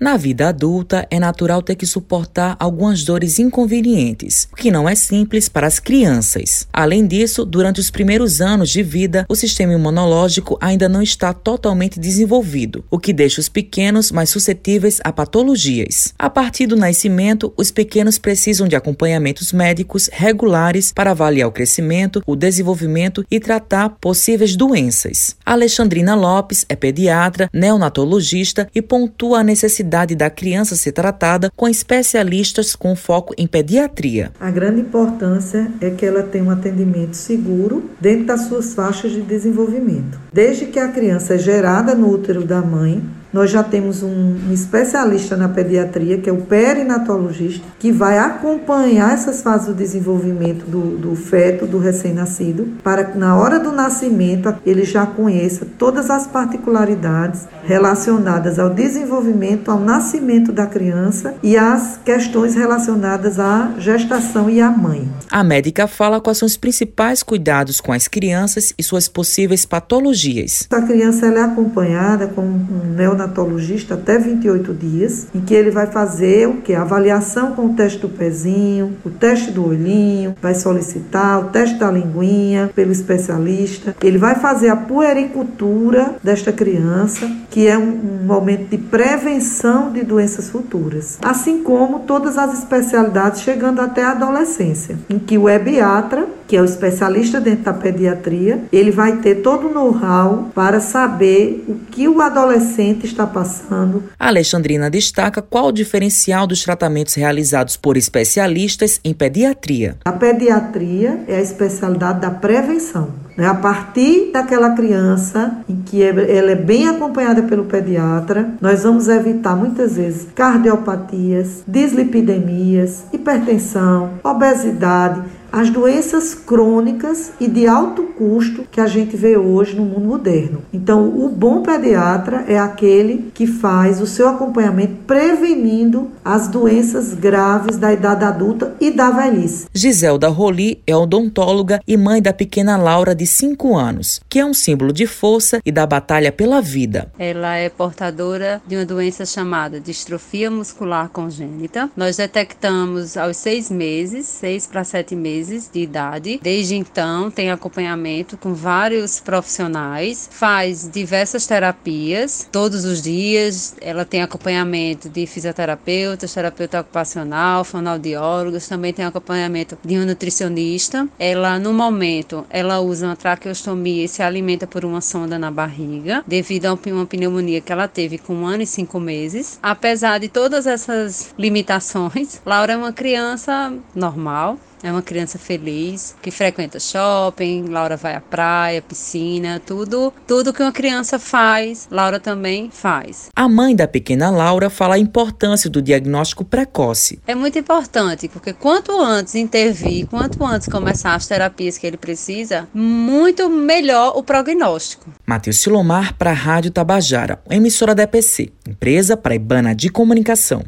Na vida adulta, é natural ter que suportar algumas dores inconvenientes, o que não é simples para as crianças. Além disso, durante os primeiros anos de vida, o sistema imunológico ainda não está totalmente desenvolvido, o que deixa os pequenos mais suscetíveis a patologias. A partir do nascimento, os pequenos precisam de acompanhamentos médicos regulares para avaliar o crescimento, o desenvolvimento e tratar possíveis doenças. Alexandrina Lopes é pediatra, neonatologista e pontua a necessidade necessidade da criança ser tratada com especialistas com foco em pediatria. A grande importância é que ela tenha um atendimento seguro dentro das suas faixas de desenvolvimento. Desde que a criança é gerada no útero da mãe, nós já temos um, especialista na pediatria, que é o perinatologista, que vai acompanhar essas fases do desenvolvimento do, do feto, do recém-nascido, para que na hora do nascimento ele já conheça todas as particularidades relacionadas ao desenvolvimento, ao nascimento da criança e as questões relacionadas à gestação e à mãe. A médica fala quais são os principais cuidados com as crianças e suas possíveis patologias. A criança é acompanhada com um neonatologista até 28 dias, em que ele vai fazer o que? Avaliação com o teste do pezinho, o teste do olhinho, vai solicitar o teste da linguinha pelo especialista. Ele vai fazer a puericultura desta criança, que é um, um momento de prevenção de doenças futuras. Assim como todas as especialidades chegando até a adolescência, em que o ebiatra que é o especialista dentro da pediatria, ele vai ter todo o know-how para saber o que o adolescente está passando. A Alexandrina destaca qual o diferencial dos tratamentos realizados por especialistas em pediatria. A pediatria é a especialidade da prevenção. Né? A partir daquela criança em que é, ela é bem acompanhada pelo pediatra, nós vamos evitar muitas vezes cardiopatias, dislipidemias, hipertensão, obesidade as doenças crônicas e de alto custo que a gente vê hoje no mundo moderno. Então, o bom pediatra é aquele que faz o seu acompanhamento prevenindo as doenças graves da idade adulta e da velhice. Giselda Roli é odontóloga e mãe da pequena Laura de 5 anos, que é um símbolo de força e da batalha pela vida. Ela é portadora de uma doença chamada distrofia muscular congênita. Nós detectamos aos seis meses, seis para sete meses meses de idade. Desde então, tem acompanhamento com vários profissionais, faz diversas terapias todos os dias. Ela tem acompanhamento de fisioterapeutas, terapeuta ocupacional, fonoaudiólogos, também tem acompanhamento de um nutricionista. Ela, no momento, ela usa uma traqueostomia e se alimenta por uma sonda na barriga, devido a uma pneumonia que ela teve com um ano e cinco meses. Apesar de todas essas limitações, Laura é uma criança normal, é uma criança feliz que frequenta shopping, Laura vai à praia, piscina, tudo, tudo que uma criança faz, Laura também faz. A mãe da pequena Laura fala a importância do diagnóstico precoce. É muito importante, porque quanto antes intervir, quanto antes começar as terapias que ele precisa, muito melhor o prognóstico. Matheus Silomar para a Rádio Tabajara, emissora da EPC, empresa paraibana de comunicação.